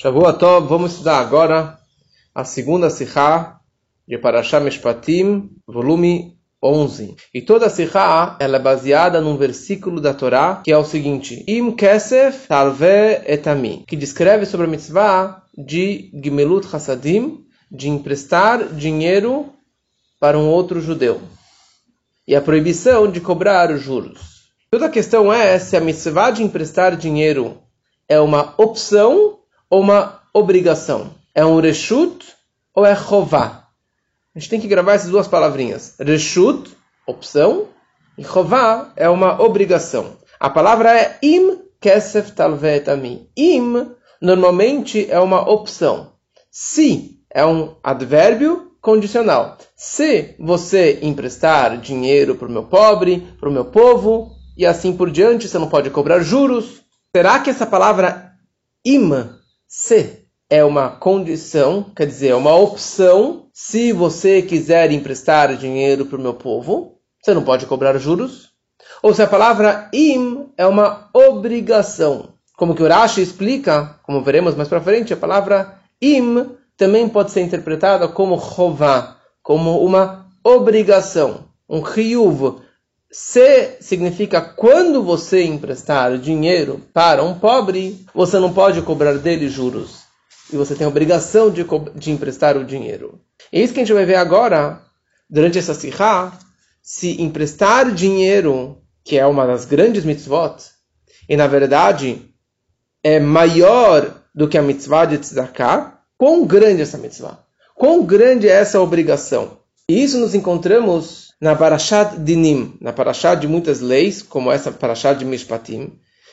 Shavuot vamos estudar agora a segunda Sikha de Parashah Mishpatim, volume 11. E toda a Sikha ela é baseada num versículo da Torá que é o seguinte: Im Kesef Talve Etami, que descreve sobre a mitzvah de Gimelut Hasadim, de emprestar dinheiro para um outro judeu. E a proibição de cobrar juros. Toda a questão é se a mitzvah de emprestar dinheiro é uma opção ou uma obrigação? É um reshut ou é chová? A gente tem que gravar essas duas palavrinhas. Reshut, opção, e chová é uma obrigação. A palavra é im kesef talvetami. Im normalmente é uma opção. Se é um advérbio condicional. Se você emprestar dinheiro para o meu pobre, para o meu povo, e assim por diante, você não pode cobrar juros. Será que essa palavra im se é uma condição, quer dizer, é uma opção, se você quiser emprestar dinheiro para o meu povo, você não pode cobrar juros. Ou se a palavra im é uma obrigação. Como que o Rashi explica, como veremos mais para frente, a palavra im também pode ser interpretada como chová, como uma obrigação, um chiyuv, se significa quando você emprestar dinheiro para um pobre, você não pode cobrar dele juros. E você tem a obrigação de, de emprestar o dinheiro. É isso que a gente vai ver agora, durante essa sirra, se emprestar dinheiro, que é uma das grandes mitzvot, e na verdade é maior do que a mitzvah de tzedakah, quão grande é essa mitzvah? Quão grande é essa obrigação? E isso nos encontramos na Parashat Dinim, na Parashat de muitas leis, como essa Parashat de Mishpatim,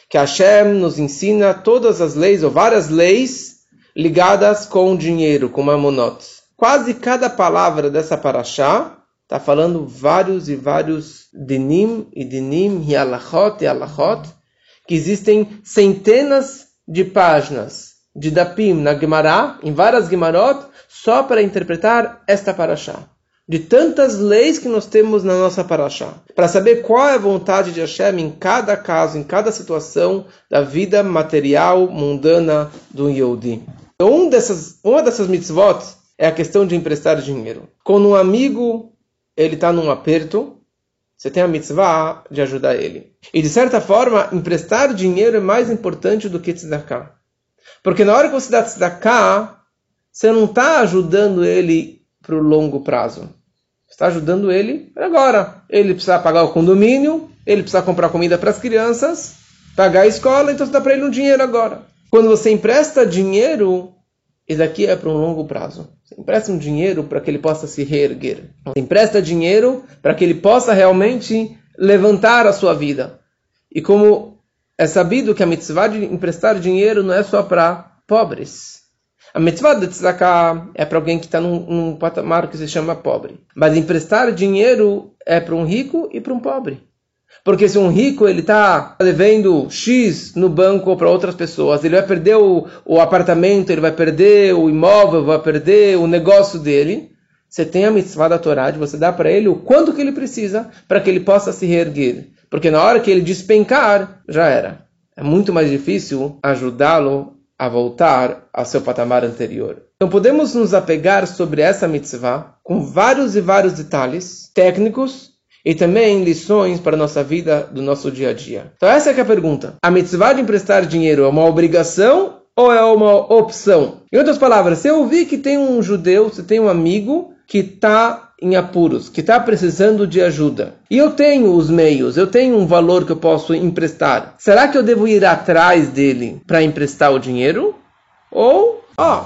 que Hashem nos ensina todas as leis, ou várias leis, ligadas com dinheiro, com mamonot. Quase cada palavra dessa Parashat está falando vários e vários dinim e dinim, e alachot e alachot, que existem centenas de páginas de dapim na Gemara, em várias Gemarot, só para interpretar esta Parashat de tantas leis que nós temos na nossa paraxá, para saber qual é a vontade de Hashem em cada caso, em cada situação da vida material mundana do Yehudi. Então, um dessas, uma dessas mitzvot é a questão de emprestar dinheiro. Quando um amigo ele está num aperto, você tem a mitzvah de ajudar ele. E de certa forma, emprestar dinheiro é mais importante do que tzedakah. Porque na hora que você dá tzedakah, você não está ajudando ele para o longo prazo. Está ajudando ele agora. Ele precisa pagar o condomínio, ele precisa comprar comida para as crianças, pagar a escola, então você dá para ele um dinheiro agora. Quando você empresta dinheiro, isso aqui é para um longo prazo. Você empresta um dinheiro para que ele possa se reerguer. Você empresta dinheiro para que ele possa realmente levantar a sua vida. E como é sabido que a mitzvah de emprestar dinheiro não é só para pobres. A mitzvah de tzedakah é para alguém que está num, num, patamar que se chama pobre. Mas emprestar dinheiro é para um rico e para um pobre. Porque se um rico ele está devendo X no banco para outras pessoas, ele vai perder o, o apartamento, ele vai perder o imóvel, vai perder o negócio dele. Você tem a mitzvah da Torá de você dar para ele o quanto que ele precisa para que ele possa se reerguer. Porque na hora que ele despencar, já era. É muito mais difícil ajudá-lo a voltar ao seu patamar anterior. Então podemos nos apegar sobre essa mitzvah com vários e vários detalhes técnicos e também lições para a nossa vida do nosso dia a dia. Então essa é, é a pergunta. A mitzvah de emprestar dinheiro é uma obrigação ou é uma opção? Em outras palavras, se eu ouvir que tem um judeu, se tem um amigo que está em apuros, que está precisando de ajuda, e eu tenho os meios, eu tenho um valor que eu posso emprestar, será que eu devo ir atrás dele para emprestar o dinheiro? Ou, ó,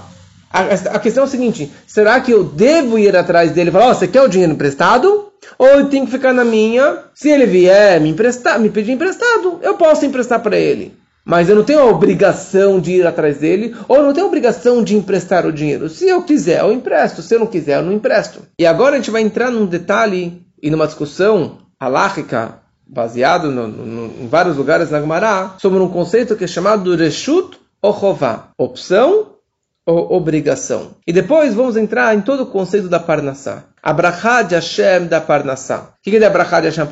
a, a, questão é a seguinte: será que eu devo ir atrás dele e falar, ó, oh, você quer o dinheiro emprestado? Ou eu tenho que ficar na minha? Se ele vier me emprestar, me pedir emprestado, eu posso emprestar para ele mas eu não tenho a obrigação de ir atrás dele, ou eu não tenho a obrigação de emprestar o dinheiro. Se eu quiser, eu empresto. Se eu não quiser, eu não empresto. E agora a gente vai entrar num detalhe e numa discussão halárrica, baseado no, no, em vários lugares na Gemara, sobre um conceito que é chamado Reshut ou. Opção ou obrigação. E depois vamos entrar em todo o conceito da Parnassá. A de Hashem da Parnassá. O que é a de Hashem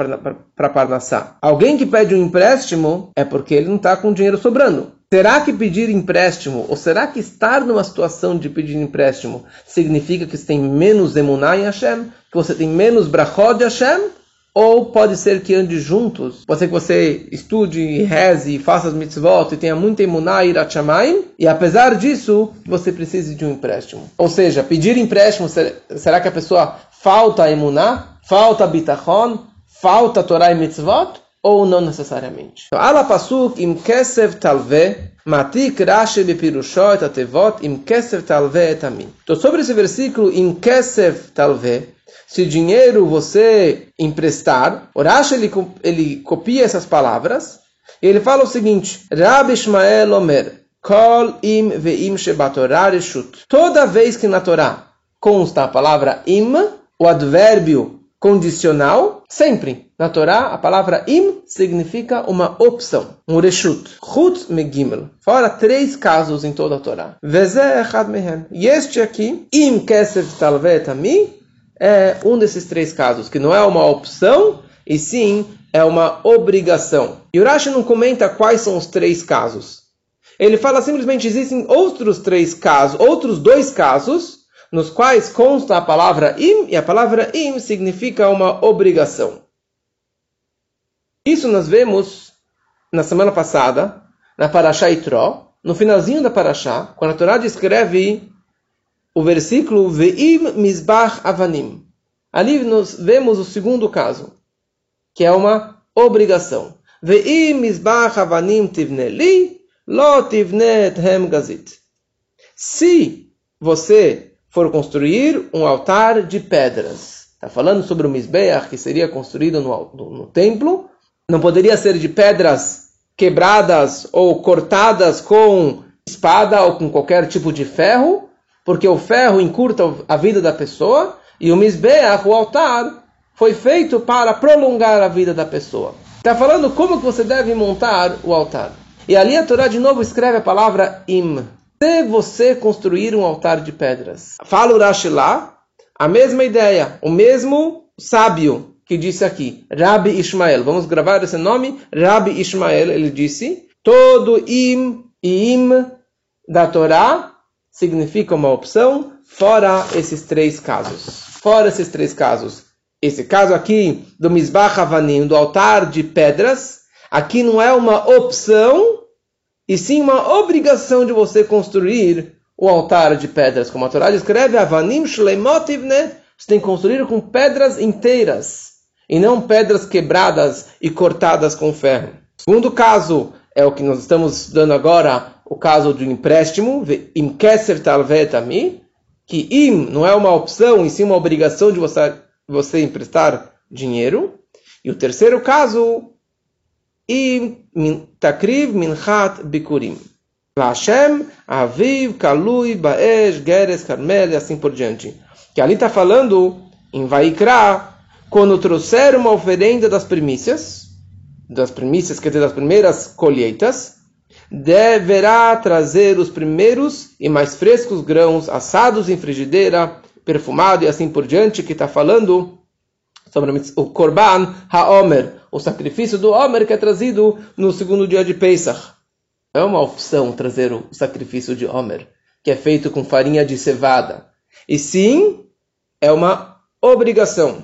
para Parnassá? Alguém que pede um empréstimo é porque ele não está com dinheiro sobrando. Será que pedir empréstimo, ou será que estar numa situação de pedir empréstimo, significa que você tem menos emuná em Hashem? Que você tem menos brachot de Hashem? Ou pode ser que ande juntos. Pode ser que você estude, reze, faça as mitzvot e tenha muita emuná e irachamay. E apesar disso, você precise de um empréstimo. Ou seja, pedir empréstimo, será que a pessoa falta emuná? Falta bitachon? Falta Torah e mitzvot? Ou não necessariamente? Então, ala pasuk im kesev talve matik rashi bepirushot atevot im kesev talve etamin. Então sobre esse versículo im kesev talve se dinheiro você emprestar, Orash ele, ele copia essas palavras e ele fala o seguinte: Rabbi Ishmael Omer, Kol im veim shebatorah. Toda vez que na Torá consta a palavra im, o advérbio condicional, sempre na Torá a palavra im significa uma opção, um reshut. Chut megimel. Fora três casos em toda a Torá. Veze echad mehem. E este aqui, im kesef talvet ami, é um desses três casos, que não é uma opção, e sim é uma obrigação. E Urashi não comenta quais são os três casos. Ele fala simplesmente existem outros três casos, outros dois casos, nos quais consta a palavra im, e a palavra im significa uma obrigação. Isso nós vemos na semana passada, na Parashá Itró, no finalzinho da Parashá, quando a Torá descreve o versículo Veim Mizbach Avanim. Ali nós vemos o segundo caso, que é uma obrigação. Veim Mizbach Avanim Tivneli, Lo Tivnet Hem Gazit. Se você for construir um altar de pedras, está falando sobre o Mizbeach, que seria construído no, no, no templo, não poderia ser de pedras quebradas ou cortadas com espada ou com qualquer tipo de ferro, porque o ferro encurta a vida da pessoa e o misbeach, o altar, foi feito para prolongar a vida da pessoa. Está falando como que você deve montar o altar. E ali a Torá de novo escreve a palavra im. Se você construir um altar de pedras. Fala o Rashi lá, a mesma ideia, o mesmo sábio que disse aqui, Rabi Ishmael. Vamos gravar esse nome? Rabi Ishmael, ele disse, todo im e im da Torá significa uma opção, fora esses três casos. Fora esses três casos. Esse caso aqui do Misbah Havanim, do altar de pedras, aqui não é uma opção, e sim uma obrigação de você construir o altar de pedras. Como a Torá escreve, Avanim Shleimotivne, você tem que construir com pedras inteiras, e não pedras quebradas e cortadas com ferro. Segundo caso, é o que nós estamos dando agora, o caso do empréstimo, im keser talvetami, que im não é uma opção, e sim uma obrigação de você, você emprestar dinheiro. E o terceiro caso, im takriv minchat bikurim. Hashem, Aviv, Kalui, Baesh, Geres, Carmel e assim por diante. Que ali está falando em Vaikra, quando trouxeram uma oferenda das primícias, das primícias, quer dizer, das primeiras colheitas, deverá trazer os primeiros e mais frescos grãos assados em frigideira, perfumado e assim por diante, que está falando sobre o Korban HaOmer, o sacrifício do Omer que é trazido no segundo dia de Pesach. É uma opção trazer o sacrifício de Omer, que é feito com farinha de cevada. E sim, é uma obrigação.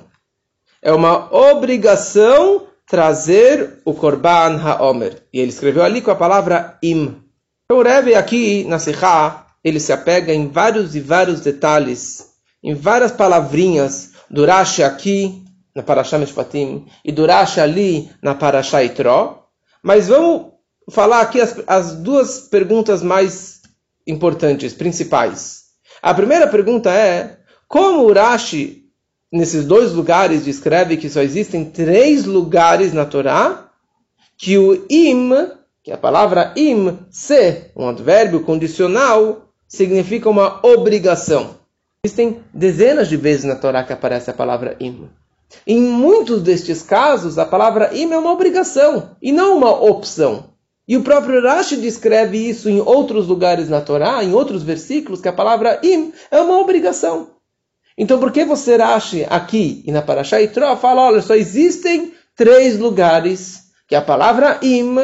É uma obrigação trazer o Korban HaOmer. E ele escreveu ali com a palavra im. Então o Rebbe aqui na Sikha, ele se apega em vários e vários detalhes, em várias palavrinhas do Rashi aqui na Parashah Mishpatim e do Rashi ali na Parashah Itró. Mas vamos falar aqui as, as duas perguntas mais importantes, principais. A primeira pergunta é, como o Rashi nesses dois lugares descreve que só existem três lugares na Torá que o im, que é a palavra im, se, um advérbio condicional, significa uma obrigação. Existem dezenas de vezes na Torá que aparece a palavra im. Em muitos destes casos, a palavra im é uma obrigação e não uma opção. E o próprio Rashi descreve isso em outros lugares na Torá, em outros versículos, que a palavra im é uma obrigação. Então, por que você acha aqui e na Parashá Itró fala, olha, só existem três lugares que a palavra im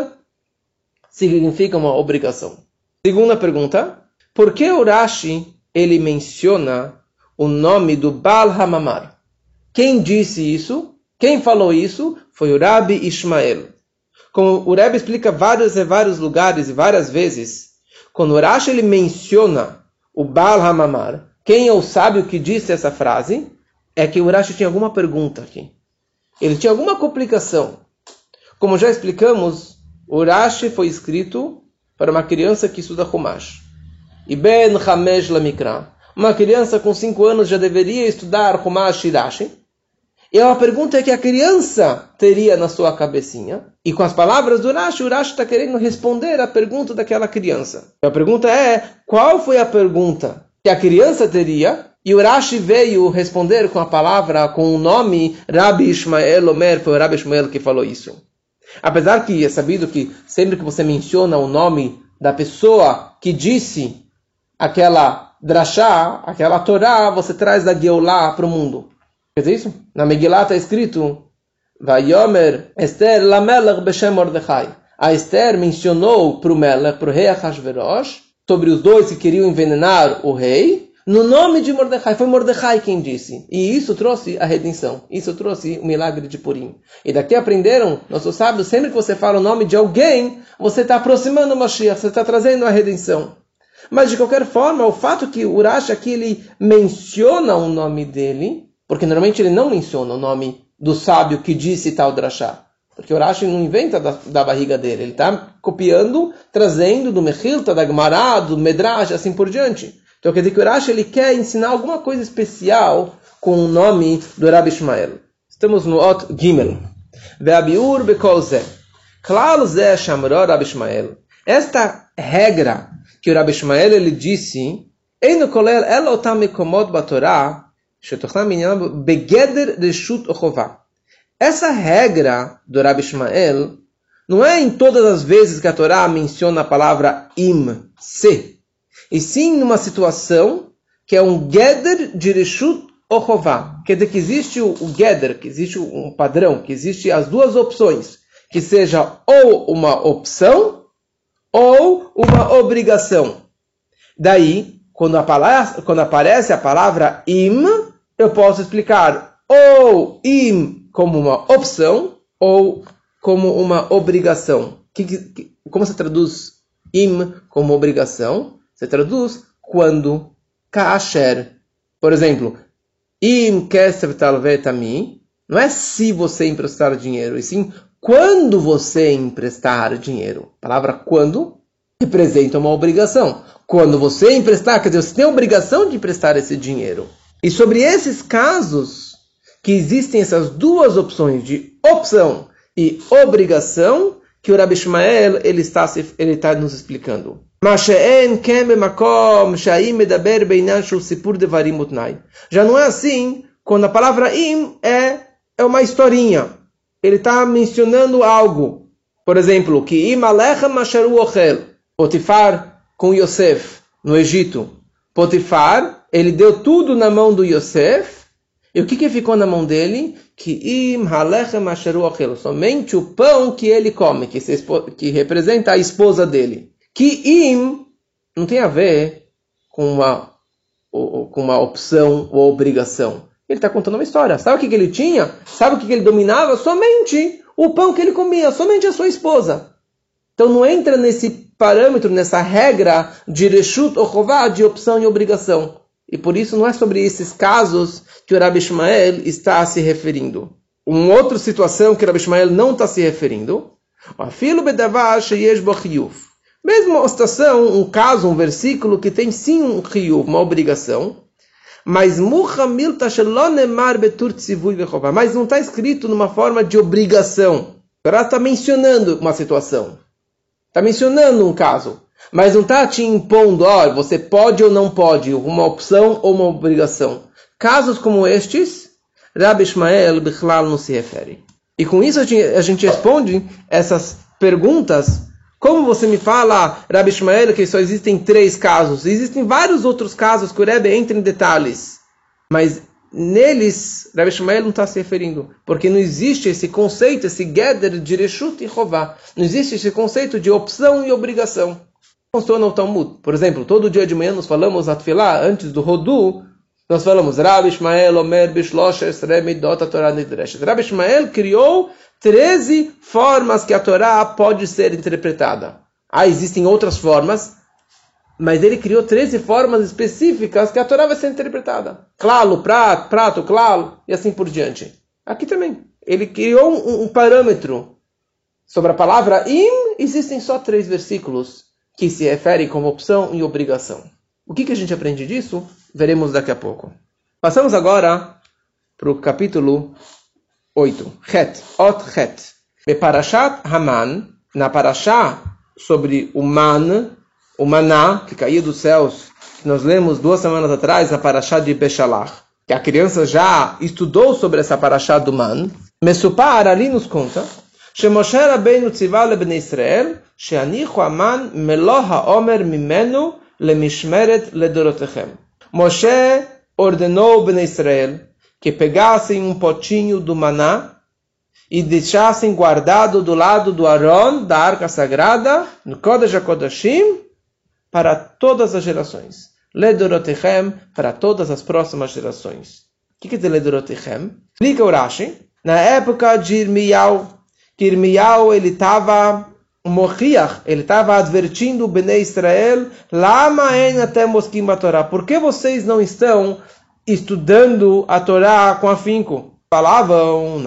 significa uma obrigação. Segunda pergunta, por que o Rashi ele menciona o nome do Baal Hamamar? Quem disse isso? Quem falou isso? Foi o Rabi Ishmael. Como o Rebbe explica vários e vários lugares e várias vezes, quando o Rashi ele menciona o Baal Hamamar, quem é o sábio que disse essa frase, é que o Rashi tinha alguma pergunta aqui. Ele tinha alguma complicação. Como já explicamos, o Rashi foi escrito para uma criança que estuda Humash. E Ben Hamesh Lamikra. Uma criança com 5 anos já deveria estudar Humash e Rashi. E é uma pergunta que a criança teria na sua cabecinha. E com as palavras do Rashi, o Rashi está querendo responder a pergunta daquela criança. E a pergunta é, qual foi a pergunta que a criança teria? E o Rashi veio responder com a palavra, com o nome Rabi Ishmael Omer, foi o Rabi Ishmael que falou isso. Apesar que é sabido que sempre que você menciona o nome da pessoa que disse aquela drachá, aquela Torá, você traz da Geulah para o mundo. Quer dizer isso? Na Megillah está escrito Vayomer Esther Lamelech Beshem Mordechai. A Esther mencionou para o Melech, para o rei Ahasverosh, sobre os dois que queriam envenenar o rei, no nome de Mordecai. Foi Mordecai quem disse. E isso trouxe a redenção. Isso trouxe o milagre de Purim. E daqui aprenderam, nossos sábios, sempre que você fala o nome de alguém, você está aproximando o Mashiach, você está trazendo a redenção. Mas de qualquer forma, o fato que Urash aqui ele menciona o nome dele, porque normalmente ele não menciona o nome do sábio que disse tal drachá. Porque o Rashi não inventa da, da barriga dele, ele está copiando, trazendo do Mechilta, da Gemara, do Medrash, assim por diante. Então quer dizer que o Rashi ele quer ensinar alguma coisa especial com o nome do Rabi Ishmael. Estamos no Ot Gimel. Ve'abiur bekolze. Klal ze shamro Rabi Ishmael. Esta regra que o Rabi Ishmael ele disse, Eino kolel el otam mikomot batorah essa regra do Rabbi Ishmael não é em todas as vezes que a Torá menciona a palavra im, se, e sim numa situação que é um geder de Reshut Ochová. Quer dizer que existe o, o geder, que existe um padrão, que existe as duas opções, que seja ou uma opção ou uma obrigação. Daí, quando, quando aparece a palavra im, eu posso explicar ou im como uma opção ou como uma obrigação. Que, que, como se traduz im como obrigação? Você traduz quando kasher. Por exemplo, im kesev talvetami não é se você emprestar dinheiro, e sim quando você emprestar dinheiro. A palavra quando representa uma obrigação. Quando você emprestar, quer dizer, você tem a obrigação de emprestar esse dinheiro. E sobre esses casos, que existem essas duas opções de opção e obrigação, que o Rabi Ishmael ele está, ele está nos explicando. Já não é assim quando a palavra im é, é uma historinha. Ele está mencionando algo. Por exemplo, que im masharu ochel. Potifar com Yosef no Egito. Potifar ele deu tudo na mão do Yosef, e o que, que ficou na mão dele? Que somente o pão que ele come, que, que representa a esposa dele. Que im não tem a ver com uma, com uma opção ou obrigação. Ele está contando uma história. Sabe o que, que ele tinha? Sabe o que, que ele dominava? Somente o pão que ele comia, somente a sua esposa. Então não entra nesse parâmetro, nessa regra de reshut ou de opção e obrigação. E por isso não é sobre esses casos que o Rabi Ishmael está se referindo. Uma outra situação que o Rabi Ishmael não está se referindo. Mesmo uma situação, um caso, um versículo que tem sim um riyuv, uma obrigação, mas mas não está escrito numa forma de obrigação. Ela está mencionando uma situação. Está mencionando um caso mas não está te impondo, ó, você pode ou não pode, uma opção ou uma obrigação. Casos como estes, Rabbi Ishmael Bichlal não se refere. E com isso a gente responde essas perguntas. Como você me fala, Rabbi Ishmael, que só existem três casos? Existem vários outros casos que o Rebbe entra em detalhes. Mas neles, Rabbi Shmuel não está se referindo, porque não existe esse conceito, esse gather de Reshut e Rová. Não existe esse conceito de opção e obrigação. Funciona o Talmud. Por exemplo, todo dia de manhã nós falamos Atfilá, antes do Rodu, nós falamos Rabbi Ishmael Omer Bishloshes Remidot Torah Nidreshes. Rabbi Ishmael criou 13 formas que a Torá pode ser interpretada. Ah, existem outras formas, mas ele criou 13 formas específicas que a Torá vai ser interpretada. Claro, prato, prato, claro, e assim por diante. Aqui também. Ele criou um, um parâmetro. Sobre a palavra im, existem só três versículos que se refere como opção e obrigação. O que, que a gente aprende disso? Veremos daqui a pouco. Passamos agora para o capítulo 8. Het, Ot Het. Beparashat Haman, na Parashá sobre o Man, o Maná, que caía dos céus, que nós lemos duas semanas atrás, a Parashá de Bechalach, que a criança já estudou sobre essa Parashá do Man. Mesupar ali nos conta, Shemoshe Rabbeinu ben Israel, Sheanichu aman meloh Omer mimenu lemishmeret ledorotechem. Moshe ordenou Ben Israel que pegassem um potinho do maná e deixassem guardado do lado do Aron, da arca sagrada, no Kodesh HaKodashim, para todas as gerações. Ledorotechem, para todas as próximas gerações. O que quer dizer Ledorotechem? Explica o Rashi. Na época de Irmiau, que Irmiau ele estava Mochiach, ele estava advertindo o Bnei Israel, Lama até Torá. Por que vocês não estão estudando a Torá com afinco? Falavam,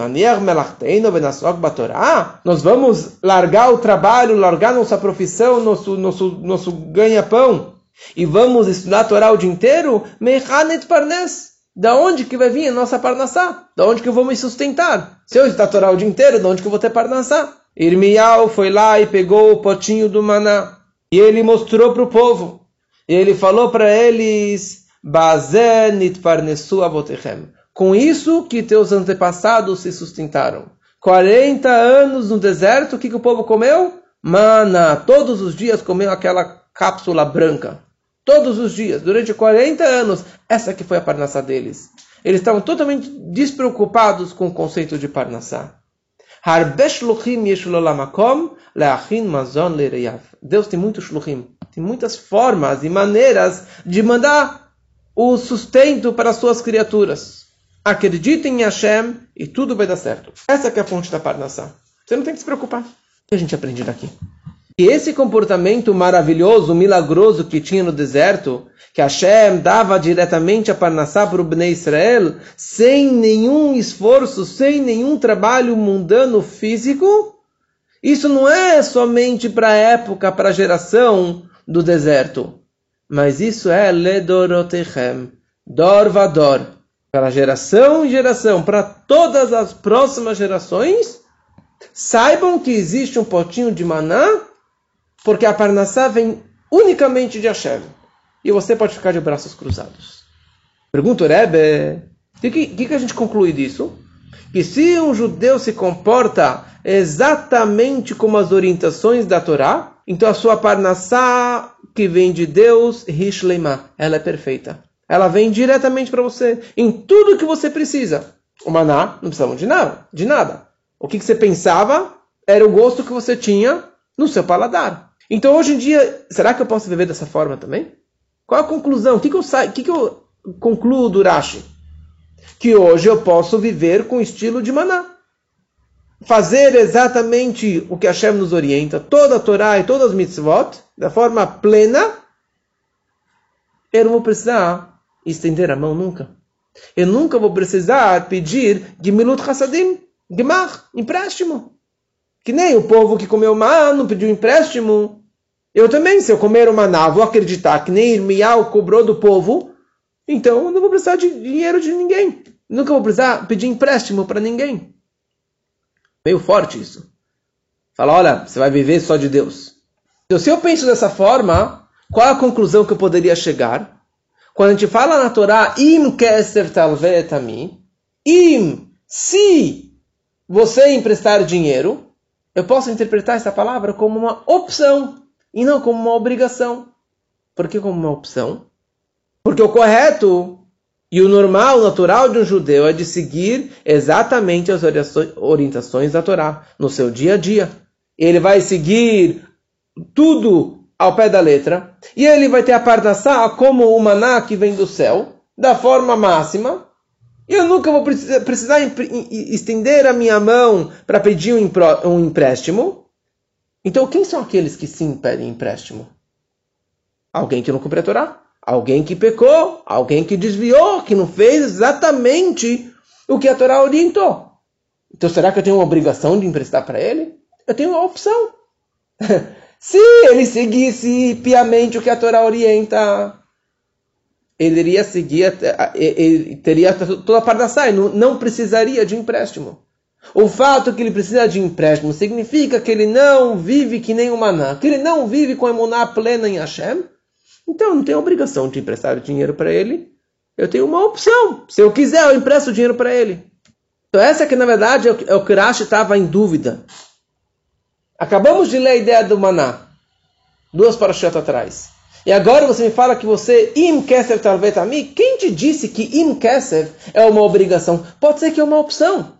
nós vamos largar o trabalho, largar nossa profissão, nosso, nosso, nosso ganha-pão, e vamos estudar a Torá o dia inteiro? Mechanet parnes. Da onde que vai vir a nossa parnassá? Da onde que eu vou me sustentar? Se eu estudar a Torá o dia inteiro, da onde que eu vou ter parnassá? Irmial foi lá e pegou o potinho do maná. E ele mostrou para o povo. E ele falou para eles: Com isso que teus antepassados se sustentaram. 40 anos no deserto, o que, que o povo comeu? Mana. Todos os dias comeu aquela cápsula branca. Todos os dias, durante 40 anos. Essa que foi a parnassá deles. Eles estavam totalmente despreocupados com o conceito de parnassá. Deus tem muitos shluchim, tem muitas formas e maneiras de mandar o sustento para as suas criaturas. Acreditem em Hashem e tudo vai dar certo. Essa é a fonte da Parnassá. Você não tem que se preocupar. O que a gente aprende daqui? E esse comportamento maravilhoso, milagroso que tinha no deserto, que Hashem dava diretamente a Parnassá para o Bnei Israel, sem nenhum esforço, sem nenhum trabalho mundano físico, isso não é somente para a época, para a geração do deserto, mas isso é Ledorotechem, Dor Vador, para geração em geração, para todas as próximas gerações, saibam que existe um potinho de maná porque a Parnassá vem unicamente de Hashem. E você pode ficar de braços cruzados. Pergunta o Rebbe, o que, que, que a gente conclui disso? Que se um judeu se comporta exatamente como as orientações da Torá, então a sua Parnassá, que vem de Deus, Hishleima, ela é perfeita. Ela vem diretamente para você, em tudo que você precisa. O maná, não precisamos de nada. De nada. O que, que você pensava era o gosto que você tinha no seu paladar. Então hoje em dia, será que eu posso viver dessa forma também? Qual a conclusão? O que, que, eu, sa... que, que eu concluo do Rashi? Que hoje eu posso viver com estilo de maná. Fazer exatamente o que Hashem nos orienta, toda a Torá e todas as mitzvot, da forma plena, eu não vou precisar estender a mão nunca. Eu nunca vou precisar pedir Gemilut Hasadim, Gemach, empréstimo. Que nem o povo que comeu maná pediu empréstimo. Eu também, se eu comer o maná, vou acreditar que nem Irmial cobrou do povo, então eu não vou precisar de dinheiro de ninguém. Nunca vou precisar pedir empréstimo para ninguém. Meio forte isso. Fala, olha, você vai viver só de Deus. Então, se eu penso dessa forma, qual a conclusão que eu poderia chegar? Quando a gente fala na Torá, im keser talvetami, im, se você emprestar dinheiro, eu posso interpretar essa palavra como uma opção e não como uma obrigação. Por que como uma opção? Porque o correto E o normal, o natural de um judeu é de seguir exatamente as orientações da Torá no seu dia a dia. Ele vai seguir tudo ao pé da letra, e ele vai ter a parnassá como o maná que vem do céu, da forma máxima, eu nunca vou precisar estender a minha mão para pedir um empréstimo. Então, quem são aqueles que sim pedem empréstimo? Alguém que não cumpriu a Torá? Alguém que pecou? Alguém que desviou? Que não fez exatamente o que a Torá orientou? Então, será que eu tenho uma obrigação de emprestar para ele? Eu tenho uma opção. Se ele seguisse piamente o que a Torá orienta, ele iria seguir, ele teria toda a parte da saia, não, precisaria de empréstimo. O fato que ele precisa de empréstimo significa que ele não vive que nem o maná, que ele não vive com a emuná plena em Hashem. Então eu não tenho obrigação de emprestar dinheiro para ele. Eu tenho uma opção. Se eu quiser, eu empresto dinheiro para ele. Então essa que na verdade é o que Rashi estava em dúvida. Acabamos de ler a ideia do maná. Duas parashat atrás. E agora você me fala que você, im kesef talvet ami, quem te disse que im kesef é uma obrigação? Pode ser que é uma opção.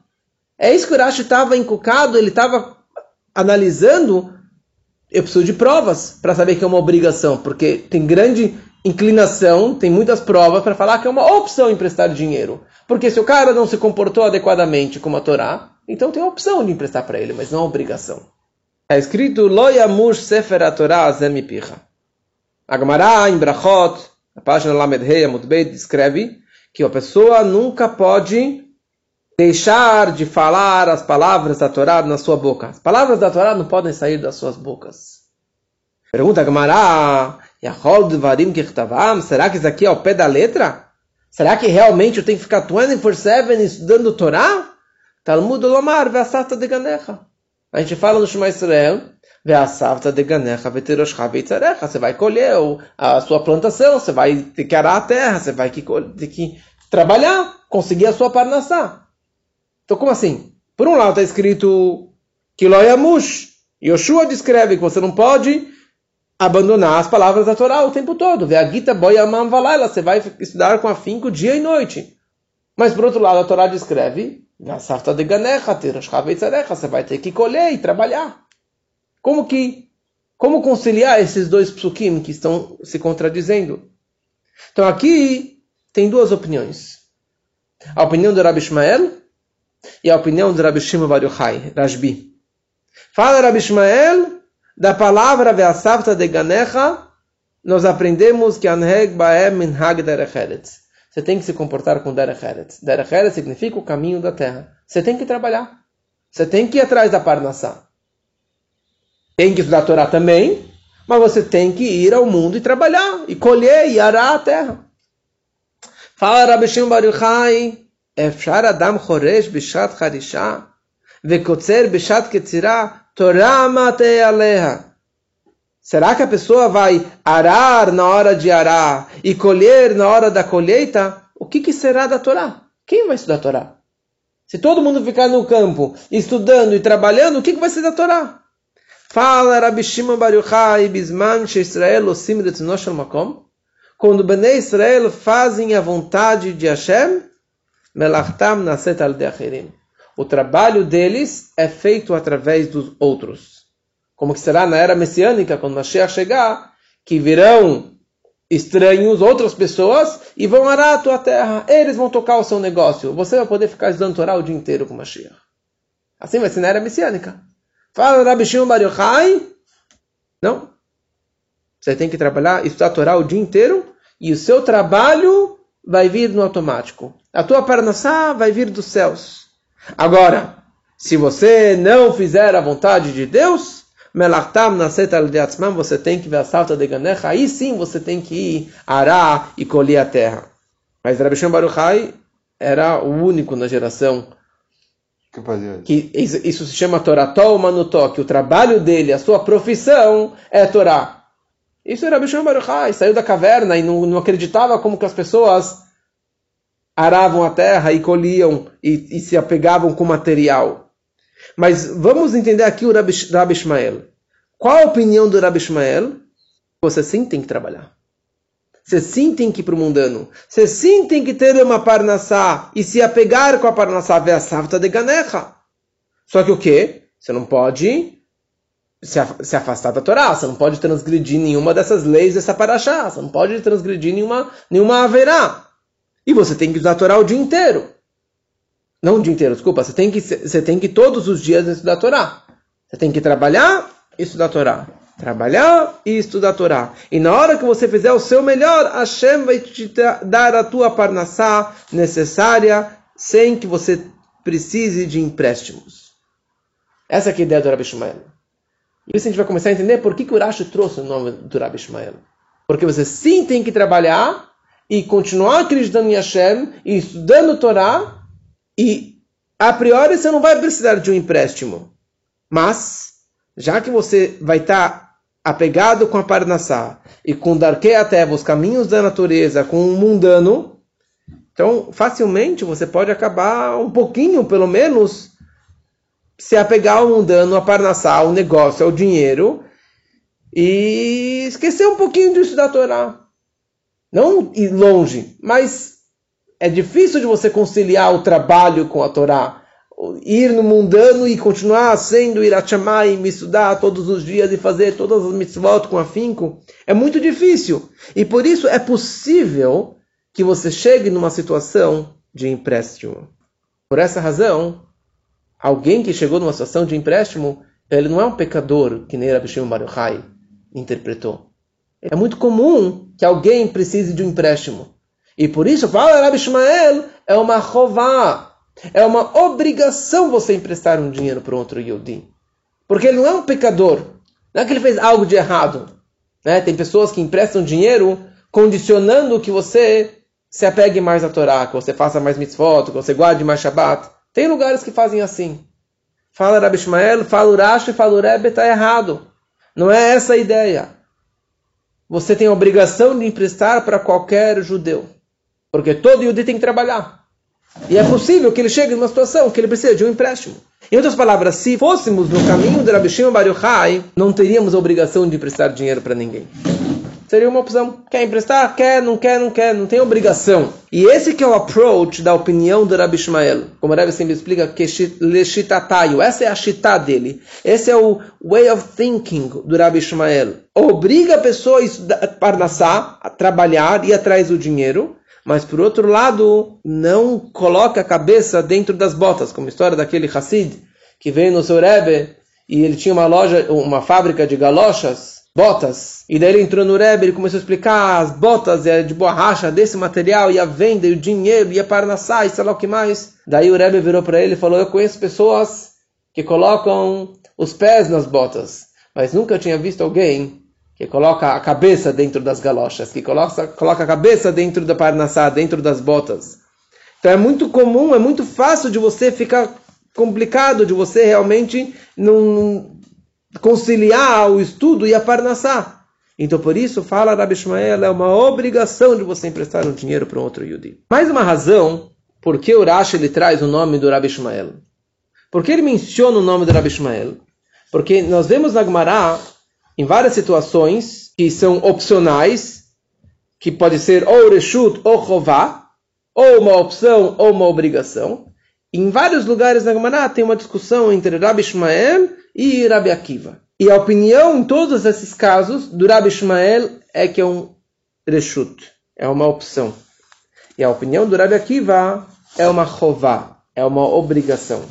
É isso que o Rashi estava encucado, ele estava analisando. Eu preciso de provas para saber que é uma obrigação, porque tem grande inclinação, tem muitas provas para falar que é uma opção emprestar dinheiro. Porque se o cara não se comportou adequadamente com a Torá, então tem a opção de emprestar para ele, mas não a obrigação. Está escrito Lo Yamush Sefer HaTorah Azem. A Gemara em Brachot, na página Lamed Rei Amudbeit, descreve que a pessoa nunca pode deixar de falar as palavras da Torá na sua boca. As palavras da Torá não podem sair das suas bocas. Pergunta a Gemara, será que isso aqui é o pé da letra? Será que realmente eu tenho que ficar 24-7 estudando Torá? Talmud Lomar, Ve'asata de Ganecha. A gente fala no Shema Israel, Você vai colher a sua plantação, você vai ter que arar a terra, você vai ter que trabalhar, conseguir a sua parnassá. Então, como assim? Por um lado está escrito que Loyamush. Yoshua descreve que você não pode abandonar as palavras da Torá o tempo todo. Veagita boyamam valaila. Você vai estudar com afinco dia e noite. Mas por outro lado, a Torá descreve na safta de ganecha, você vai ter que colher e trabalhar. Como que, como conciliar esses dois psukim que estão se contradizendo? Então aqui tem duas opiniões. A opinião do Rabi Ishmael e a opinião do Rabi Shimon Bar Yochai, Rashbi. Fala Rabi Ishmael, da palavra Ve'asavta de Ganecha, nós aprendemos que Anheg Baem Minhag Derecheretz. Você tem que se comportar com Derech Eretz. Significa o caminho da terra. Você tem que trabalhar. Você tem que ir atrás da Parnassá tem que estudar a Torá também, mas você tem que ir ao mundo e trabalhar, e colher e arar a terra. Fala Rabi Shimon Baruchai, Efshar Adam Choresh Bishat Harishah, Vekotzer Bishat Ketzirah, Torah Matei Aleha. Será que a pessoa vai arar na hora de arar e colher na hora da colheita? O que, que será da Torá? Quem vai estudar a Torá? Se todo mundo ficar no campo estudando e trabalhando, o que, que vai ser da Torá? Fala Rabi Shimon Bar Yochai Bisman Israel Osim Letznoshel Makom quando Bnei Israel fazem a vontade de Hashem Melachtam Naset Al O trabalho deles é feito através dos outros como que será na era messiânica, quando Mashiach chegar, que virão estranhos, outras pessoas, e vão arar a tua terra. Eles vão tocar o seu negócio. Você vai poder ficar estudando Torá o dia inteiro com Mashiach. Assim vai ser na era messiânica. Fala Rabi Shimon Bar Yochai. Não. Você tem que trabalhar, estudar Torá o dia inteiro, e o seu trabalho vai vir no automático. A tua parnassá vai vir dos céus. Agora, se você não fizer a vontade de Deus, você tem que ver a salta de ganecha, aí sim você tem que ir arar e colher a terra. Mas Rabbi Shem Baruch Hai era o único na geração que isso, se chama Torató Manutó, que o trabalho dele, a sua profissão é Torá. Isso era Rabbi Shem Baruch Hai, saiu da caverna e não, não acreditava como que as pessoas aravam a terra e colhiam e, e se apegavam com material. Mas vamos entender aqui o Rabi, Rabi Ishmael. Qual a opinião do Rabi Ishmael? Você sim tem que trabalhar. Você sim tem que ir para o mundano. Você sim tem que ter uma parnassá e se apegar com a parnassá, ver a savta de ganecha. Só que o quê? Você não pode se afastar da Torá, você não pode transgredir nenhuma dessas leis dessa paraxá, você não pode transgredir nenhuma, nenhuma haverá. E você tem que usar a Torá o dia inteiro. Não o dia inteiro, desculpa, você tem que, você tem que todos os dias estudar a Torá. Você tem que trabalhar e estudar a Torá. Trabalhar e estudar a Torá. E na hora que você fizer o seu melhor, Hashem vai te dar a tua parnassá necessária, sem que você precise de empréstimos. Essa é a ideia do Rabi Shmuel. E isso a gente vai começar a entender por que, que o Rashi trouxe o nome do Rabi Shmuel. Porque você sim tem que trabalhar e continuar acreditando em Hashem e estudando Torá e a priori você não vai precisar de um empréstimo. Mas, já que você vai estar apegado com a Parnassá e com Darkei até os caminhos da natureza, com o mundano, então facilmente você pode acabar um pouquinho, pelo menos, se apegar ao mundano, a Parnassá, o negócio, ao dinheiro, e esquecer um pouquinho disso da Torá. Não ir longe, mas é difícil de você conciliar o trabalho com a Torá ir no mundano e continuar sendo Irachamai, me estudar todos os dias e fazer todas as mitzvot com afinco, é muito difícil. E por isso é possível que você chegue numa situação de empréstimo. Por essa razão, alguém que chegou numa situação de empréstimo, ele não é um pecador, que nem Rabbi Shimon Bar Yochai interpretou. É muito comum que alguém precise de um empréstimo. E por isso, fala Rabbi Shmael, é uma chová, é uma obrigação você emprestar um dinheiro para outro Yodi. Porque ele não é um pecador. Não é que ele fez algo de errado. Né? Tem pessoas que emprestam dinheiro condicionando que você se apegue mais à Torá, que você faça mais mitzvot, que você guarde mais Shabbat. Tem lugares que fazem assim. Fala Rabi Ishmael, fala Urash, fala Urebe, está errado. Não é essa a ideia. Você tem a obrigação de emprestar para qualquer judeu. Porque todo judeu tem que trabalhar. E é possível que ele chegue numa situação que ele precisa de um empréstimo. Em outras palavras, se fôssemos no caminho do Rabi Shimon Bar Yochai, não teríamos a obrigação de emprestar dinheiro para ninguém. Seria uma opção. Quer emprestar? Quer, não quer, não quer, não tem obrigação. E esse que é o approach da opinião do Rabi Ishmael. Como o Rabi sempre explica, que. Essa é a shita dele. Esse é o way of thinking do Rabi Ishmael. Obriga a pessoa a trabalhar e atrás do dinheiro mas por outro lado, não coloca a cabeça dentro das botas, como a história daquele Hassid que veio no seu Rebbe e ele tinha uma loja, uma fábrica de galochas, botas, e daí ele entrou no Rebbe e começou a explicar as botas é de borracha desse material e a venda e o dinheiro e a parnassá e sei lá o que mais. Daí o Rebbe virou para ele e falou: Eu conheço pessoas que colocam os pés nas botas, mas nunca tinha visto alguém que coloca a cabeça dentro das galochas, que coloca, coloca a cabeça dentro da parnassá, dentro das botas. Então é muito comum, é muito fácil de você ficar complicado, de você realmente não conciliar o estudo e a parnassá. Então por isso, fala Rabi Ishmael, é uma obrigação de você emprestar um dinheiro para um outro Yudi. Mais uma razão por que o Rashi ele traz o nome do Rabi Ishmael. Por que ele menciona o nome do Rabi Ishmael? Porque nós vemos na Gemara em várias situações que são opcionais, que pode ser ou reshut ou chová, ou uma opção ou uma obrigação. Em vários lugares na Gemara tem uma discussão entre Rabi Ishmael e Rabi Akiva. E a opinião em todos esses casos do Rabi Ishmael é que é um reshut, é uma opção. E a opinião do Rabi Akiva é uma chová, é uma obrigação.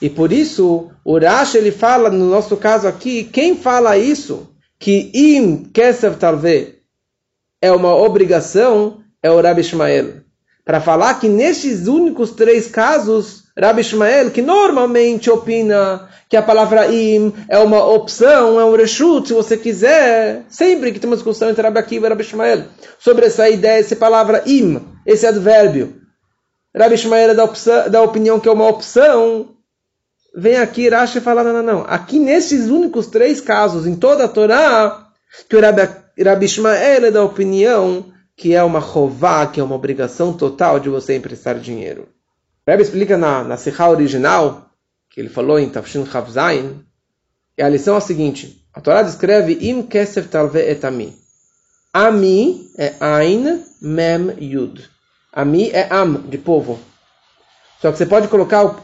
E por isso, o Rashi ele fala, no nosso caso aqui, quem fala isso, que im kesev talvez é uma obrigação, é o Rabi Ishmael. Para falar que nestes únicos três casos, Rabi Ishmael, que normalmente opina que a palavra im é uma opção, é um reshut, se você quiser, sempre que tem uma discussão entre Rabi Akiva e Rabi Ishmael, sobre essa ideia, essa palavra im, esse advérbio. Rabi Ishmael é da, opção, da opinião que é uma opção, vem aqui Rashi e fala, não, não, não. Aqui nesses únicos três casos, em toda a Torá, que o Rabi, Rabi Ishmael é da opinião que é uma chová, que é uma obrigação total de você emprestar dinheiro. O Rebbe explica na, na Sikha original, que ele falou em Tafshin Chavzain, e a lição é a seguinte, a Torá descreve Im Kesef Talve Etami. Ami é Ain, Mem, Yud. Ami é Am, de povo. Só que você pode colocar o,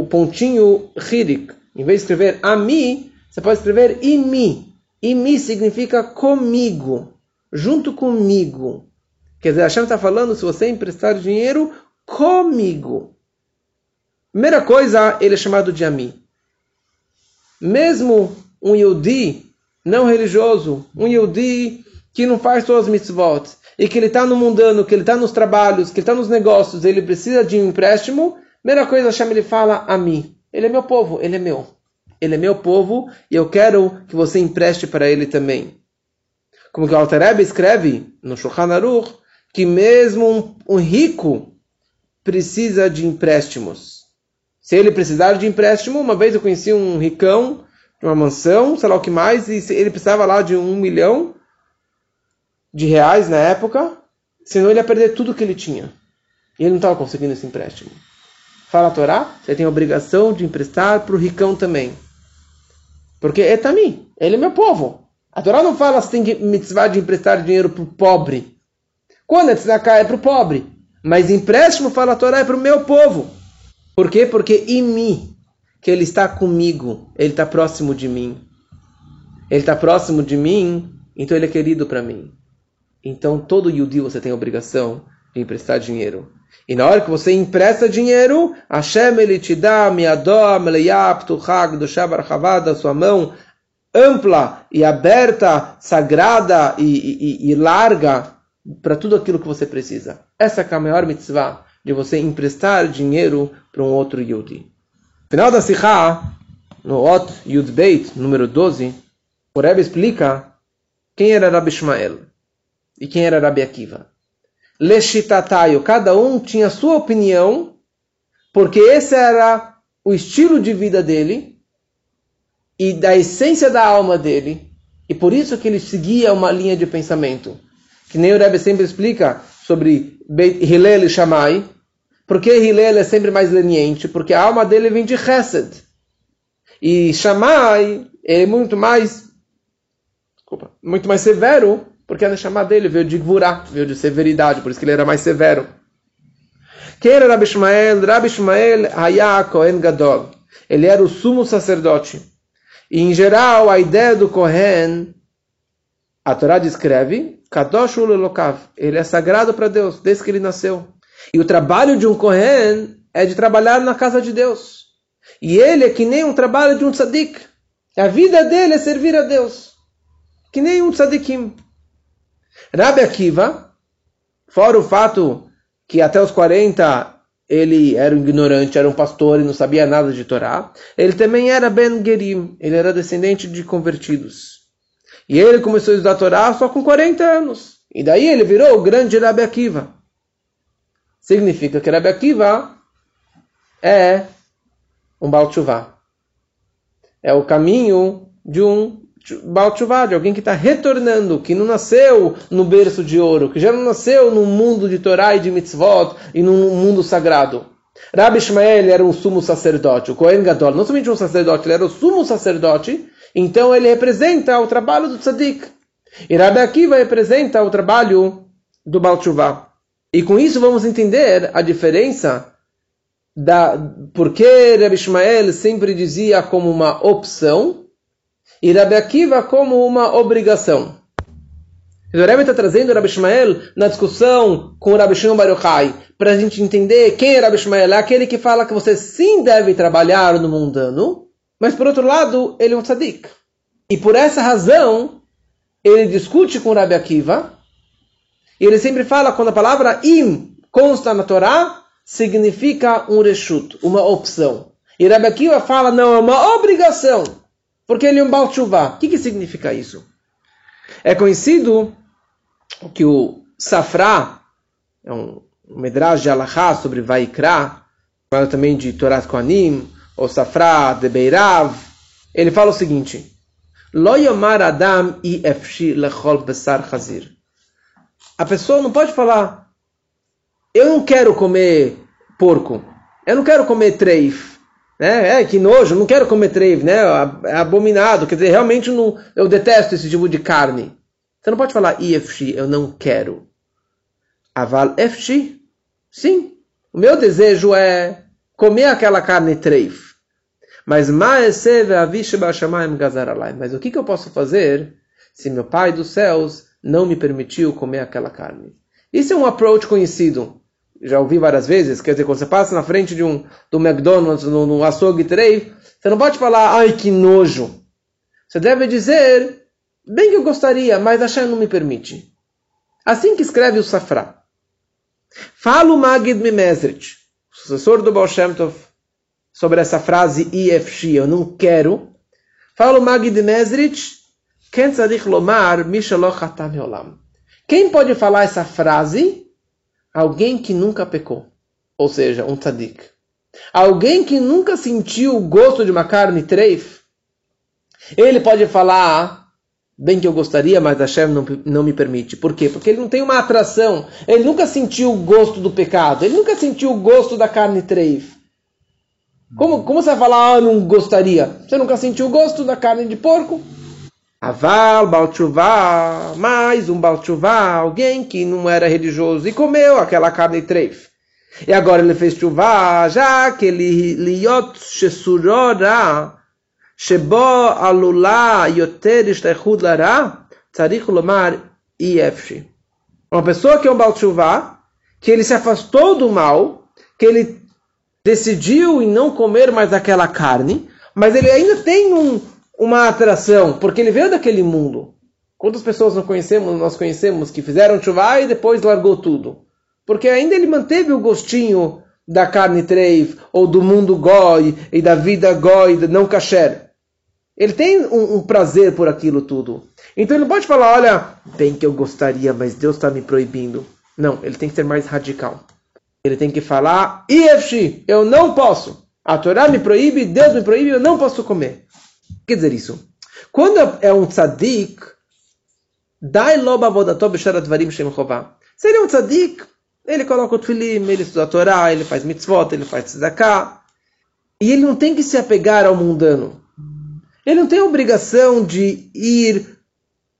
o pontinho Hirik. Em vez de escrever Ami, você pode escrever Imi. Imi significa comigo, junto comigo. Quer dizer, a Hashem está falando, se você emprestar dinheiro, comigo. Primeira coisa, ele é chamado de Ami. Mesmo um Yudi não religioso, um Yudi que não faz suas mitzvot, e que ele está no mundano, que ele está nos trabalhos, que ele está nos negócios, ele precisa de um empréstimo, primeira coisa, Hashem ele fala a mim. Ele é meu povo, ele é meu. Ele é meu povo e eu quero que você empreste para ele também. Como que o Alter escreve no Shulchan Aruch, que mesmo um, um rico precisa de empréstimos. Se ele precisar de empréstimo, uma vez eu conheci um ricão de uma mansão, sei lá o que mais, e ele precisava lá de um milhão de reais na época, senão ele ia perder tudo que ele tinha. E ele não estava conseguindo esse empréstimo. Fala a Torá, você tem a obrigação de emprestar para o ricão também. Porque é também, ele é meu povo. A Torá não fala que tem mitzvah de emprestar dinheiro para o pobre. Quando é tzedakah é para o pobre. Mas empréstimo, fala a Torá, é para o meu povo. Por quê? Porque em mim, que ele está comigo, ele está próximo de mim. Ele está próximo de mim, então ele é querido para mim. Então todo Yudi você tem a obrigação de emprestar dinheiro. E na hora que você empresta dinheiro, Hashem ele te dá miadó, meleyap, tuhag, do shabar sua mão ampla e aberta, sagrada e, e, e larga para tudo aquilo que você precisa. Essa é a maior mitzvah de você emprestar dinheiro para um outro Yudi. Final da Sikha, no Ot Yud Beit, número 12, o Rebbe explica quem era Rabbi Ishmael e quem era Rabbi Akiva. Leshitatayo, cada um tinha sua opinião, porque esse era o estilo de vida dele e da essência da alma dele, e por isso que ele seguia uma linha de pensamento. Que nem o Rebbe sempre explica sobre Hillel e Shammai, porque Hillel é sempre mais leniente, porque a alma dele vem de Chesed. E Shammai é muito mais desculpa, muito mais severo, porque a Neshama dele veio de Gvurá, veio de severidade, por isso que ele era mais severo. Quem era Rabi Ishmael? Rabi Ishmael Kohen Gadol. Ele era o sumo sacerdote. E, em geral, a ideia do Kohen, a Torá descreve, Kadosh Ulelokav. Ele é sagrado para Deus, desde que ele nasceu. E o trabalho de um Kohen é de trabalhar na casa de Deus. E ele é que nem um trabalho de um tzadik. A vida dele é servir a Deus. Que nem um tzadikim. Rabi Akiva, fora o fato que até os 40 ele era um ignorante, era um pastor e não sabia nada de Torá, ele também era Ben Gerim, ele era descendente de convertidos. E ele começou a estudar Torá só com 40 anos. E daí ele virou o grande Rabi Akiva. Significa que Rabi Akiva é um Baal É o caminho de um Baal de alguém que está retornando, que não nasceu no berço de ouro, que já não nasceu no mundo de Torá e de mitzvot e num mundo sagrado. Rabbi Ishmael era um sumo sacerdote, o Kohen Gadol, não somente um sacerdote, ele era o sumo sacerdote, então ele representa o trabalho do tzadik. E Rabbi Akiva representa o trabalho do Baal E com isso vamos entender a diferença da porque Rabbi Ishmael sempre dizia como uma opção e Rabi Akiva como uma obrigação. O Rebbe está trazendo Rabi Ishmael na discussão com o Rabi Shimon Bar Yochai, para a gente entender quem é Rabi Ishmael. É aquele que fala que você sim deve trabalhar no mundano, mas por outro lado, ele é um tzadik. E por essa razão, ele discute com o Rabi Akiva, e ele sempre fala quando a palavra im consta na Torá, significa um reshut, uma opção. E Rabi Akiva fala, não, é uma obrigação. Porque ele é um Baal O que, que significa isso? É conhecido que o Safra, é um Medrash de Alahá sobre Vaikra, fala também de Torat Kohanim, ou Safra de Beirav, ele fala o seguinte, Lo adam i efshi lechol besar chazir. A pessoa não pode falar, eu não quero comer porco, eu não quero comer treif, é, é, que nojo, não quero comer treif, né? É abominado, quer dizer, realmente não, eu detesto esse tipo de carne. Você não pode falar IFX, eu não quero. Aval FX, sim. O meu desejo é comer aquela carne treif. Mas mas o que, que eu posso fazer se meu pai dos céus não me permitiu comer aquela carne? Isso é um approach conhecido. Já ouvi várias vezes. Quer dizer, quando você passa na frente de um do McDonald's, no, no açougue treif, você não pode falar, ai que nojo. Você deve dizer, bem que eu gostaria, mas a Hashem não me permite. Assim que escreve o Safra. Fala o Magid Mimezrit, sucessor do Baal Shem Tov, sobre essa frase IFX, eu não quero. Fala o Magid Mimezrit, lomar. Quem pode falar essa frase? Alguém que nunca pecou. Ou seja, um tzadik. Alguém que nunca sentiu o gosto de uma carne treif. Ele pode falar, bem que eu gostaria, mas Hashem não, não me permite. Por quê? Porque ele não tem uma atração. Ele nunca sentiu o gosto do pecado. Ele nunca sentiu o gosto da carne treif. Como, como você vai falar, ah, não gostaria? Você nunca sentiu o gosto da carne de porco? Aval, Balchuvá, mais um Balchuvá, alguém que não era religioso e comeu aquela carne treif. E agora ele fez chuvá, já que ele liot shesurora, shebo alula yoter ishtechud lara, tzarich lomar iefshi. Uma pessoa que é um balchuvá, que ele se afastou do mal, que ele decidiu em não comer mais aquela carne, mas ele ainda tem um, uma atração, porque ele veio daquele mundo. Quantas pessoas nós conhecemos, nós conhecemos que fizeram chuva e depois largou tudo? Porque ainda ele manteve o gostinho da carne treif, ou do mundo goi, e da vida goi, não kasher. Ele tem um, um, prazer por aquilo tudo. Então ele não pode falar, olha, bem que eu gostaria, mas Deus está me proibindo. Não, ele tem que ser mais radical. Ele tem que falar, IFX, eu não posso. A Torá me proíbe, Deus me proíbe, eu não posso comer. Quer dizer isso? Quando é um tzadik, dai loba vodato b'sharat varim shem chová. Se ele é um tzadik, ele coloca o tfilim, ele estuda a Torá, ele faz mitzvot, ele faz tzedakah. E ele não tem que se apegar ao mundano. Ele não tem obrigação de ir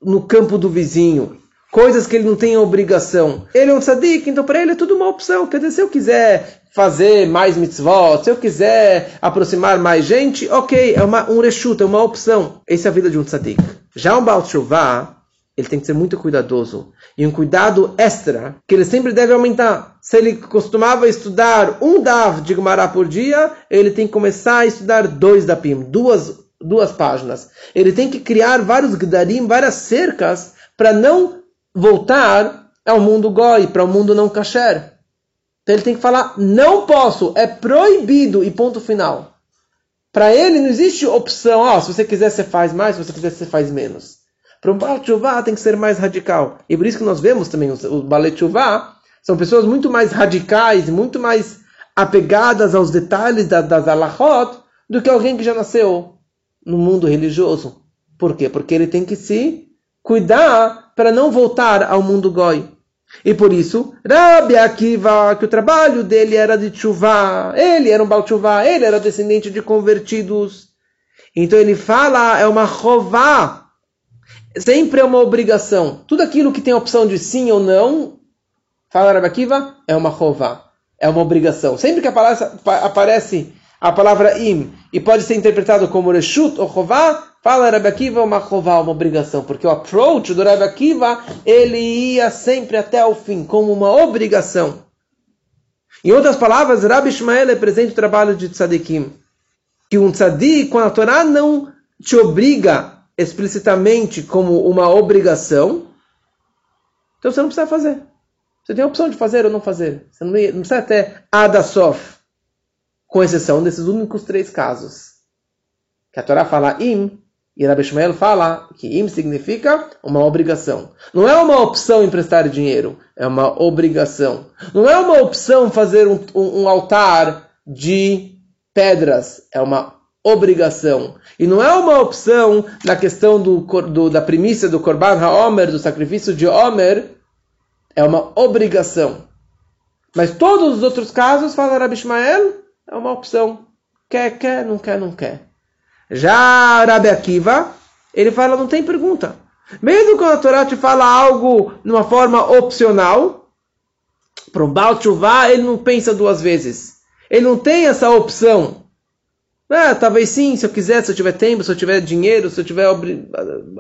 no campo do vizinho. Coisas que ele não tem obrigação. Ele é um tzadik, então para ele é tudo uma opção. Quer dizer, se eu quiser fazer mais mitzvot, se eu quiser aproximar mais gente, ok, é uma, um reshut, é uma opção. Essa é a vida de um tzadik. Já um Baal Tshuva, ele tem que ser muito cuidadoso. E um cuidado extra, que ele sempre deve aumentar. Se ele costumava estudar um Dav de Gemara por dia, ele tem que começar a estudar dois Dapim, duas, duas páginas. Ele tem que criar vários Gdarim, várias cercas, para não voltar ao mundo Goi, para o mundo não kasher. Então ele tem que falar, não posso, é proibido e ponto final. Para ele não existe opção, oh, se você quiser você faz mais, se você quiser você faz menos. Para um Baal Tshuva tem que ser mais radical. E por isso que nós vemos também os, os Baal Tshuva são pessoas muito mais radicais, muito mais apegadas aos detalhes da, das alahot do que alguém que já nasceu no mundo religioso. Por quê? Porque ele tem que se cuidar para não voltar ao mundo goi. E por isso, Rabi Akiva, que o trabalho dele era de chuva, ele era um Baal ele era descendente de convertidos. Então ele fala, é uma rová, sempre é uma obrigação. Tudo aquilo que tem a opção de sim ou não, fala Rabakiva, é uma rová. É uma obrigação. Sempre que aparece a palavra im e pode ser interpretado como reshut ou rová, fala Rabakiva, uma rová, uma obrigação. Porque o approach do Rabakiva, ele ia sempre até o fim, como uma obrigação. Em outras palavras, Rabi Ishmael representa o trabalho de tzadikim. Que um tzadik, quando a Torá não te obriga explicitamente como uma obrigação, então você não precisa fazer. Você tem a opção de fazer ou não fazer. Você não, precisa até adasof, com exceção desses únicos três casos. Que a Torá fala im, e Rabbi Shmuel fala que im significa uma obrigação. Não é uma opção emprestar dinheiro, é uma obrigação. Não é uma opção fazer um, um, um altar de pedras, é uma obrigação. E não é uma opção na questão do, do, da primícia do Korban HaOmer, do sacrifício de Omer, é uma obrigação. Mas todos os outros casos, fala Rabi Ishmael, é uma opção. Quer, quer, não quer, não quer. Já Rabi Akiva, ele fala, não tem pergunta. Mesmo quando a Torá te fala algo de uma forma opcional, para um Baal Tshuva, ele não pensa duas vezes. Ele não tem essa opção. Ah, talvez sim, se eu quiser, se eu tiver tempo, se eu tiver dinheiro, se eu tiver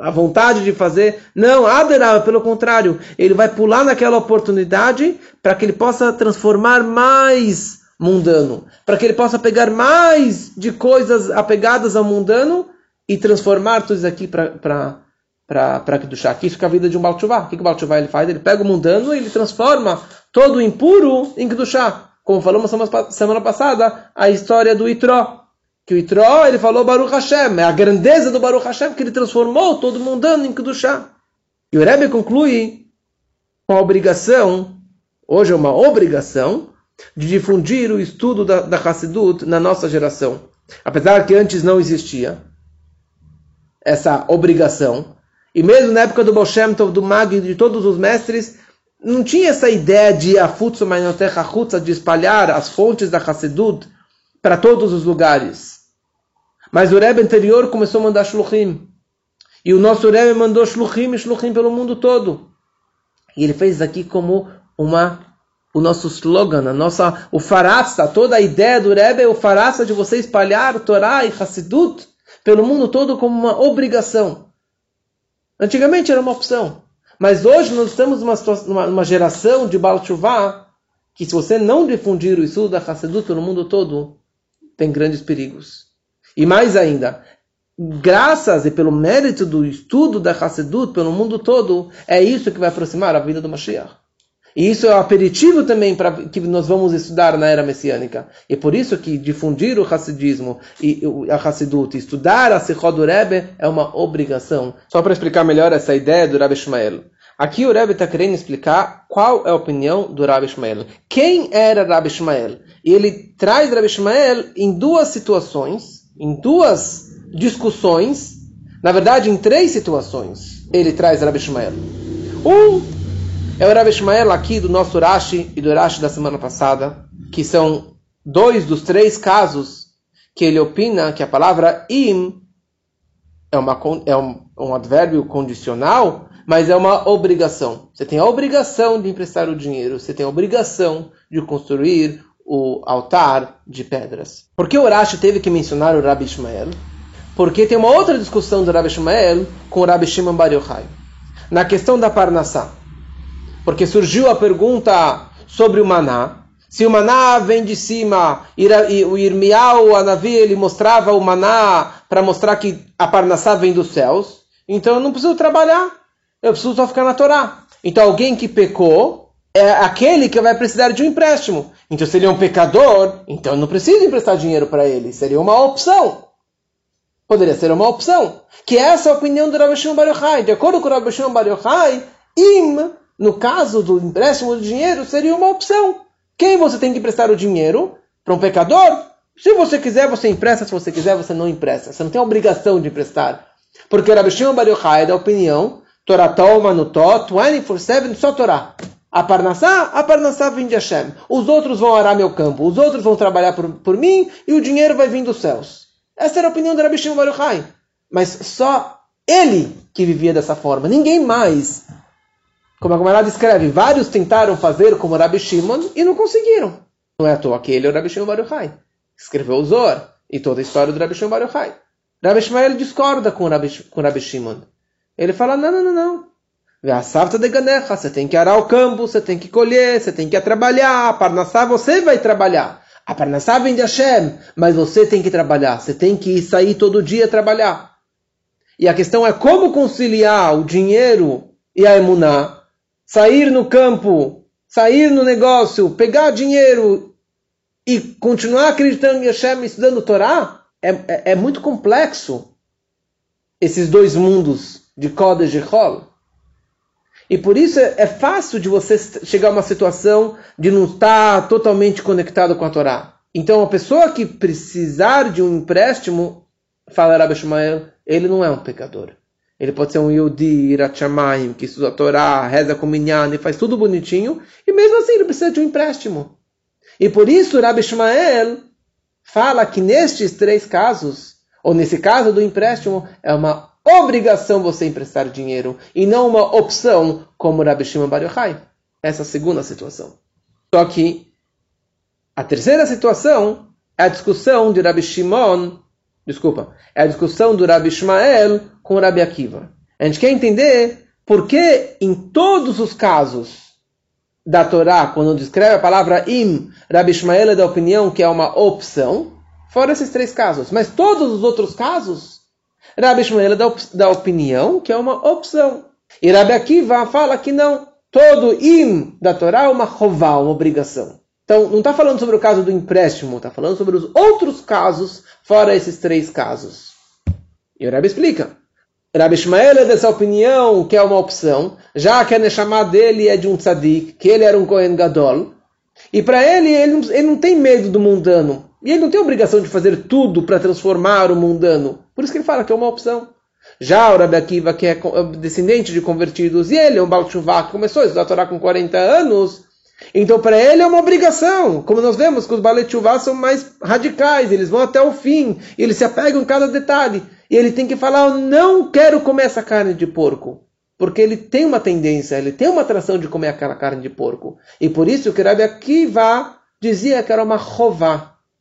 a vontade de fazer. Não, Aderá, pelo contrário, ele vai pular naquela oportunidade para que ele possa transformar mais mundano, para que ele possa pegar mais de coisas apegadas ao mundano e transformar tudo isso aqui para para Kedushá. Aqui fica a vida de um Balchuvá. O que, que o Balchuvá ele faz? Ele pega o mundano e ele transforma todo o impuro em Kedushá. Como falamos semana passada, a história do Itró. Que o Itró, ele falou Baruch Hashem, é a grandeza do Baruch Hashem que ele transformou todo o mundano em Kedushá. E o Rebbe conclui com a obrigação, hoje é uma obrigação, de difundir o estudo da, da Hassidut na nossa geração. Apesar que antes não existia essa obrigação, e mesmo na época do Baal Tov, do Mag, de todos os mestres, não tinha essa ideia de Afutsu Mainotecha Hutza, de espalhar as fontes da Hassedut para todos os lugares. Mas o Rebbe anterior começou a mandar Shluchim. E o nosso Rebbe mandou Shluchim e Shluchim pelo mundo todo. E ele fez aqui como uma o nosso slogan, a nossa, o farasta, toda a ideia do Rebbe é o farasta de você espalhar Torá e Hassidut pelo mundo todo como uma obrigação. Antigamente era uma opção. Mas hoje nós estamos numa, numa, numa geração de Baal Tshuva que se você não difundir o estudo da Hassedut no mundo todo, tem grandes perigos. E mais ainda, graças e pelo mérito do estudo da Hassedut pelo mundo todo, é isso que vai aproximar a vida do Mashiach. E isso é o aperitivo também para que nós vamos estudar na era messiânica. E por isso que difundir o Hassidismo e a Hassidut, estudar a Sichot do Rebbe, é uma obrigação. Só para explicar melhor essa ideia do Rebbe Ishmael. Aqui o Rebbe está querendo explicar qual é a opinião do Rabbi Ishmael. Quem era Rabbi Ishmael? E ele traz Rabbi Ishmael em duas situações, em duas discussões, na verdade em três situações ele traz Rabbi Ishmael. Um é o Rabbi Ishmael aqui do nosso Rashi e do Rashi da semana passada, que são dois dos três casos que ele opina que a palavra im é, uma, é um, um advérbio condicional, mas é uma obrigação. Você tem a obrigação de emprestar o dinheiro, você tem a obrigação de construir o altar de pedras. Por que o Rashi teve que mencionar o Rabbi Ishmael? Porque tem uma outra discussão do Rabbi Ishmael com o Rabbi Shimon Bar Yochai. Na questão da Parnassá. Porque surgiu a pergunta sobre o maná. Se o maná vem de cima, o Irmial, o Anavi, ele mostrava o maná para mostrar que a Parnassá vem dos céus, então eu não preciso trabalhar, eu preciso só ficar na Torá. Então alguém que pecou é aquele que vai precisar de um empréstimo. Então se ele é um pecador, então eu não preciso emprestar dinheiro para ele, seria uma opção. Poderia ser uma opção. Que essa é a opinião do Rabbi Shimon Bar Yochai. De acordo com o Rabbi Shimon Bar Yochai, im no caso do empréstimo de dinheiro, seria uma opção. Quem você tem que emprestar o dinheiro? Para um pecador? Se você quiser, você empresta. Se você quiser, você não empresta. Você não tem obrigação de emprestar. Porque Rabi Shimon Bar Yochai da opinião Torah toma no Tó, 24-7, só Torá. A Parnassá, a Parnassá vem de Hashem. Os outros vão arar meu campo. Os outros vão trabalhar por, por mim e o dinheiro vai vir dos céus. Essa era a opinião do Rabi Shimon Bar Yochai. Mas só ele que vivia dessa forma. Ninguém mais como a Gemara descreve, vários tentaram fazer como Rabbi Shimon e não conseguiram. Não é à toa que ele é o Rabbi Shimon Bar Yochai. Escreveu o Zor e toda a história do Rabbi Shimon Bar Yochai. Rabbi Shmuel discorda com o Rabbi, com Rabbi Shimon. Ele fala, não, não, não, não. A safta de ganecha, você tem que arar o campo, você tem que colher, você tem que trabalhar. A parnassá você vai trabalhar. A parnassá vem de Hashem, mas você tem que trabalhar. Você tem que sair todo dia trabalhar. E a questão é como conciliar o dinheiro e a emuná sair no campo, sair no negócio, pegar dinheiro e continuar acreditando em Hashem estudando Torá, é, é, é, muito complexo esses dois mundos de Kodesh e Chol. E por isso é, é, fácil de você chegar a uma situação de não estar totalmente conectado com a Torá. Então, a pessoa que precisar de um empréstimo, fala Rabbi Shmuel, ele não é um pecador. Ele pode ser um Yodi, Irachamayim, que estuda a Torá, reza com Minyan e faz tudo bonitinho, e mesmo assim ele precisa de um empréstimo. E por isso Rabbi Ishmael fala que nestes três casos, ou nesse caso do empréstimo, é uma obrigação você emprestar dinheiro e não uma opção como Rabi Shimon Bar Yochai. Essa é a segunda situação. Só que a terceira situação é a discussão de Rabi Shimon, desculpa, é a discussão do Rabi Ishmael com o Rabi Akiva. A gente quer entender por que em todos os casos da Torá, quando descreve a palavra im, Rabi Ishmael é da opinião que é uma opção, fora esses três casos. Mas todos os outros casos, Rabi Ishmael é da, op da opinião que é uma opção. E Rabi Akiva fala que não. Todo im da Torá é uma rová, uma obrigação. Então, não está falando sobre o caso do empréstimo, está falando sobre os outros casos, fora esses três casos. E o Rabi explica. Rabi Ishmael é dessa opinião que é uma opção, já que a Neshama dele é de um tzadik, que ele era um Kohen Gadol, e para ele, ele ele não tem medo do mundano. E ele não tem obrigação de fazer tudo para transformar o mundano. Por isso que ele fala que é uma opção. Já o Rabi Akiva, que é descendente de convertidos, e ele é um Baal que começou a estudar Torá com 40 anos, então para ele é uma obrigação. Como nós vemos que os Baal são mais radicais, eles vão até o fim, eles se apegam em cada detalhe. E ele tem que falar, eu não quero comer essa carne de porco. Porque ele tem uma tendência, ele tem uma atração de comer aquela carne de porco. E por isso que Rabi Akiva dizia que era uma rová,